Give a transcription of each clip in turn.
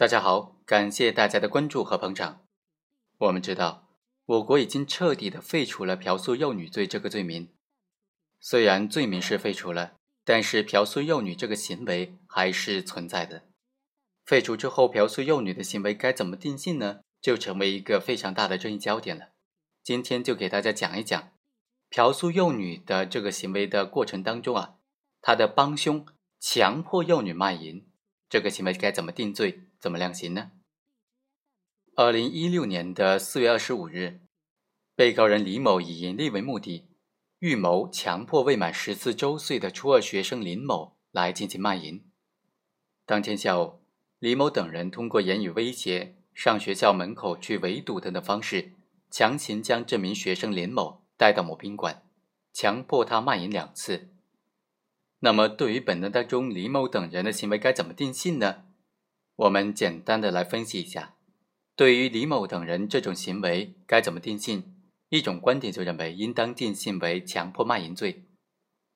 大家好，感谢大家的关注和捧场。我们知道，我国已经彻底的废除了嫖宿幼女罪这个罪名。虽然罪名是废除了，但是嫖宿幼女这个行为还是存在的。废除之后，嫖宿幼女的行为该怎么定性呢？就成为一个非常大的争议焦点了。今天就给大家讲一讲，嫖宿幼女的这个行为的过程当中啊，他的帮凶强迫幼女卖淫，这个行为该怎么定罪？怎么量刑呢？二零一六年的四月二十五日，被告人李某以盈利为目的，预谋强迫未满十四周岁的初二学生林某来进行卖淫。当天下午，李某等人通过言语威胁、上学校门口去围堵等的方式，强行将这名学生林某带到某宾馆，强迫他卖淫两次。那么，对于本案当中李某等人的行为，该怎么定性呢？我们简单的来分析一下，对于李某等人这种行为该怎么定性？一种观点就认为应当定性为强迫卖淫罪，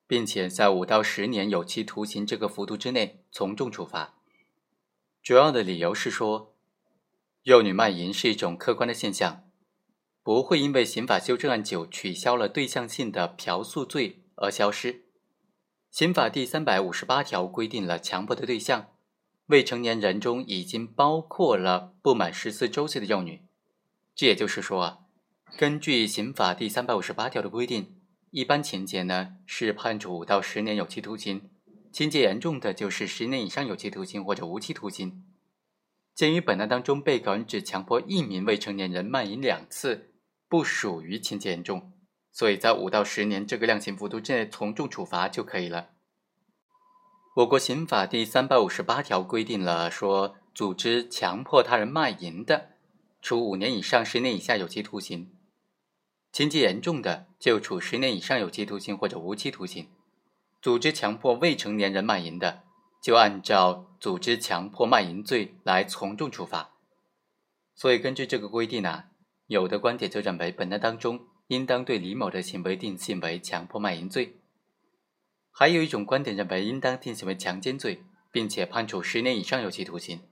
并且在五到十年有期徒刑这个幅度之内从重处罚。主要的理由是说，幼女卖淫是一种客观的现象，不会因为刑法修正案九取消了对象性的嫖宿罪而消失。刑法第三百五十八条规定了强迫的对象。未成年人中已经包括了不满十四周岁的幼女，这也就是说啊，根据刑法第三百五十八条的规定，一般情节呢是判处五到十年有期徒刑，情节严重的就是十年以上有期徒刑或者无期徒刑。鉴于本案当中被告人只强迫一名未成年人卖淫两次，不属于情节严重，所以在五到十年这个量刑幅度之内从重处罚就可以了。我国刑法第三百五十八条规定了，说组织强迫他人卖淫的，处五年以上十年以下有期徒刑；情节严重的，就处十年以上有期徒刑或者无期徒刑。组织强迫未成年人卖淫的，就按照组织强迫卖淫罪来从重处罚。所以，根据这个规定呢，有的观点就认为，本案当中应当对李某的行为定性为强迫卖淫罪。还有一种观点认为，应当定性为强奸罪，并且判处十年以上有期徒刑。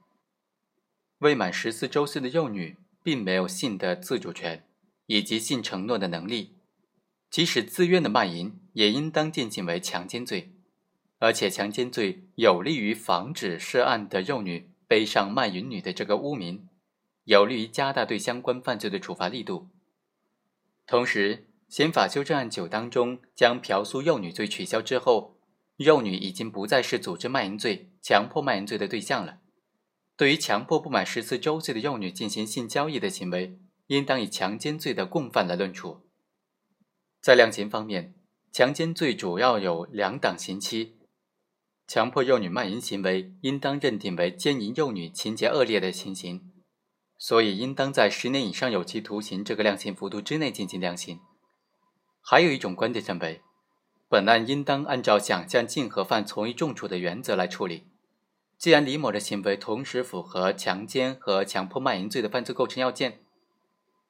未满十四周岁的幼女并没有性的自主权以及性承诺的能力，即使自愿的卖淫，也应当定性为强奸罪。而且，强奸罪有利于防止涉案的幼女背上卖淫女的这个污名，有利于加大对相关犯罪的处罚力度。同时，刑法修正案九当中将嫖宿幼女罪取消之后，幼女已经不再是组织卖淫罪、强迫卖淫罪的对象了。对于强迫不满十四周岁的幼女进行性交易的行为，应当以强奸罪的共犯来论处。在量刑方面，强奸罪主要有两档刑期，强迫幼女卖淫行为应当认定为奸淫幼女情节恶劣的情形，所以应当在十年以上有期徒刑这个量刑幅度之内进行量刑。还有一种观点认为，本案应当按照想象竞合犯从一重处的原则来处理。既然李某的行为同时符合强奸和强迫卖淫罪的犯罪构成要件，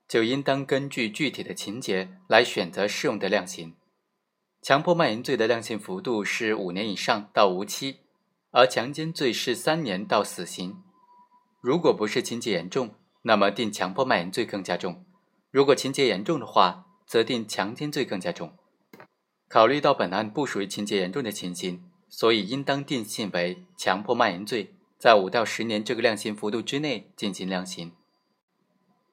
就应当根据具体的情节来选择适用的量刑。强迫卖淫罪的量刑幅度是五年以上到无期，而强奸罪是三年到死刑。如果不是情节严重，那么定强迫卖淫罪更加重；如果情节严重的话，则定强奸罪更加重。考虑到本案不属于情节严重的情形，所以应当定性为强迫卖淫罪，在五到十年这个量刑幅度之内进行量刑。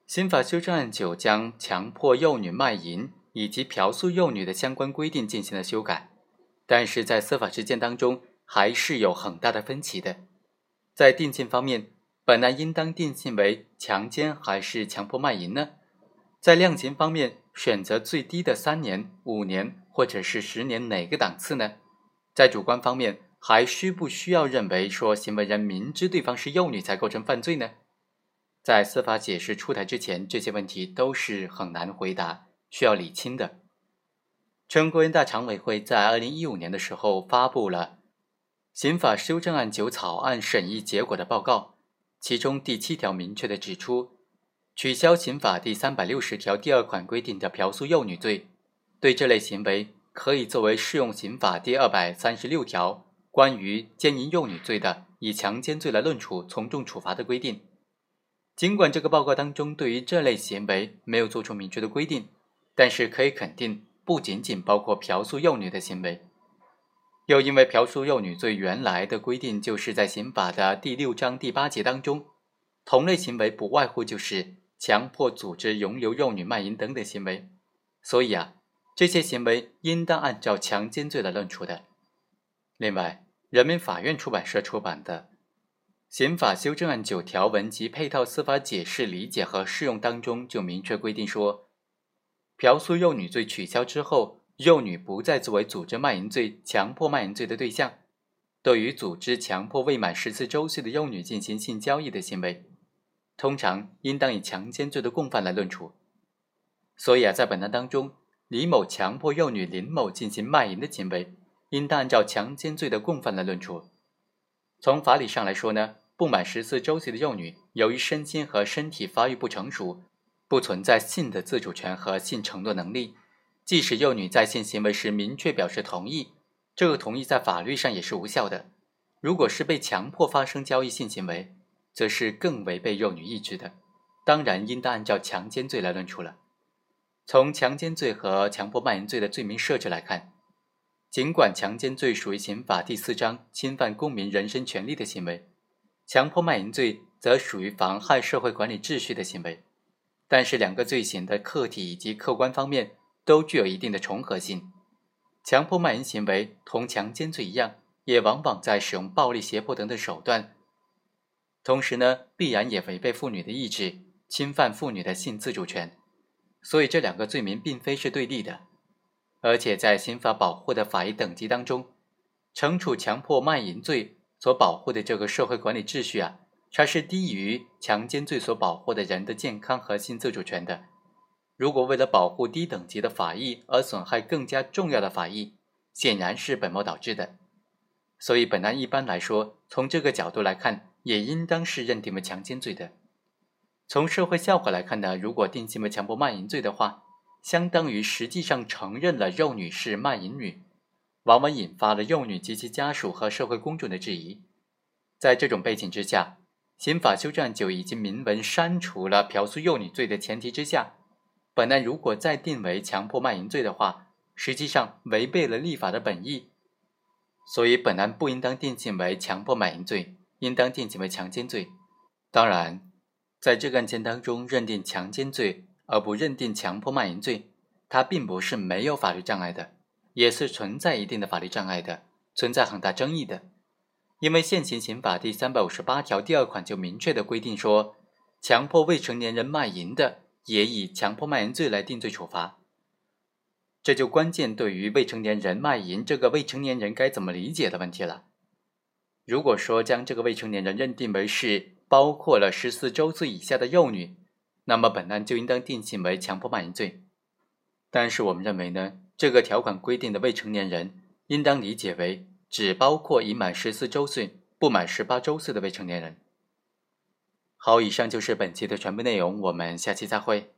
刑法修正案九将强迫幼女卖淫以及嫖宿幼女的相关规定进行了修改，但是在司法实践当中还是有很大的分歧的。在定性方面，本案应当定性为强奸还是强迫卖淫呢？在量刑方面。选择最低的三年、五年或者是十年哪个档次呢？在主观方面，还需不需要认为说行为人明知对方是幼女才构成犯罪呢？在司法解释出台之前，这些问题都是很难回答，需要理清的。全国人大常委会在二零一五年的时候发布了《刑法修正案九草案审议结果》的报告，其中第七条明确的指出。取消刑法第三百六十条第二款规定的嫖宿幼女罪，对这类行为可以作为适用刑法第二百三十六条关于奸淫幼女罪的，以强奸罪来论处，从重处罚的规定。尽管这个报告当中对于这类行为没有做出明确的规定，但是可以肯定，不仅仅包括嫖宿幼女的行为。又因为嫖宿幼女罪原来的规定就是在刑法的第六章第八节当中，同类行为不外乎就是强迫、组织、容留幼女卖淫等等行为，所以啊，这些行为应当按照强奸罪来论处的。另外，人民法院出版社出版的。刑法修正案九条文及配套司法解释、理解和适用当中就明确规定说，嫖宿幼女罪取消之后，幼女不再作为组织卖淫罪、强迫卖淫罪的对象。对于组织强迫未满十四周岁的幼女进行性交易的行为，通常应当以强奸罪的共犯来论处。所以啊，在本案当中，李某强迫幼女林某进行卖淫的行为，应当按照强奸罪的共犯来论处。从法理上来说呢，不满十四周岁的幼女，由于身心和身体发育不成熟，不存在性的自主权和性承诺能力。即使幼女在性行为时明确表示同意，这个同意在法律上也是无效的。如果是被强迫发生交易性行为，则是更违背幼女意志的，当然应当按照强奸罪来论处了。从强奸罪和强迫卖淫罪的罪名设置来看。尽管强奸罪属于刑法第四章侵犯公民人身权利的行为，强迫卖淫罪则属于妨害社会管理秩序的行为，但是两个罪行的客体以及客观方面都具有一定的重合性。强迫卖淫行为同强奸罪一样，也往往在使用暴力、胁迫等的手段，同时呢，必然也违背妇女的意志，侵犯妇女的性自主权。所以这两个罪名并非是对立的。而且在刑法保护的法益等级当中，惩处强迫卖淫罪所保护的这个社会管理秩序啊，它是低于强奸罪所保护的人的健康和性自主权的。如果为了保护低等级的法益而损害更加重要的法益，显然是本末倒置的。所以本案一般来说，从这个角度来看，也应当是认定为强奸罪的。从社会效果来看呢，如果定性为强迫卖淫罪的话，相当于实际上承认了幼女是卖淫女，往往引发了幼女及其家属和社会公众的质疑。在这种背景之下，刑法修正案就已经明文删除了嫖宿幼女罪的前提之下，本案如果再定为强迫卖淫罪的话，实际上违背了立法的本意。所以本案不应当定性为强迫卖淫罪，应当定性为强奸罪。当然，在这个案件当中认定强奸罪。而不认定强迫卖淫罪，它并不是没有法律障碍的，也是存在一定的法律障碍的，存在很大争议的。因为现行刑法第三百五十八条第二款就明确的规定说，强迫未成年人卖淫的，也以强迫卖淫罪来定罪处罚。这就关键对于未成年人卖淫这个未成年人该怎么理解的问题了。如果说将这个未成年人认定为是包括了十四周岁以下的幼女，那么本案就应当定性为强迫卖淫罪，但是我们认为呢，这个条款规定的未成年人应当理解为只包括已满十四周岁不满十八周岁的未成年人。好，以上就是本期的全部内容，我们下期再会。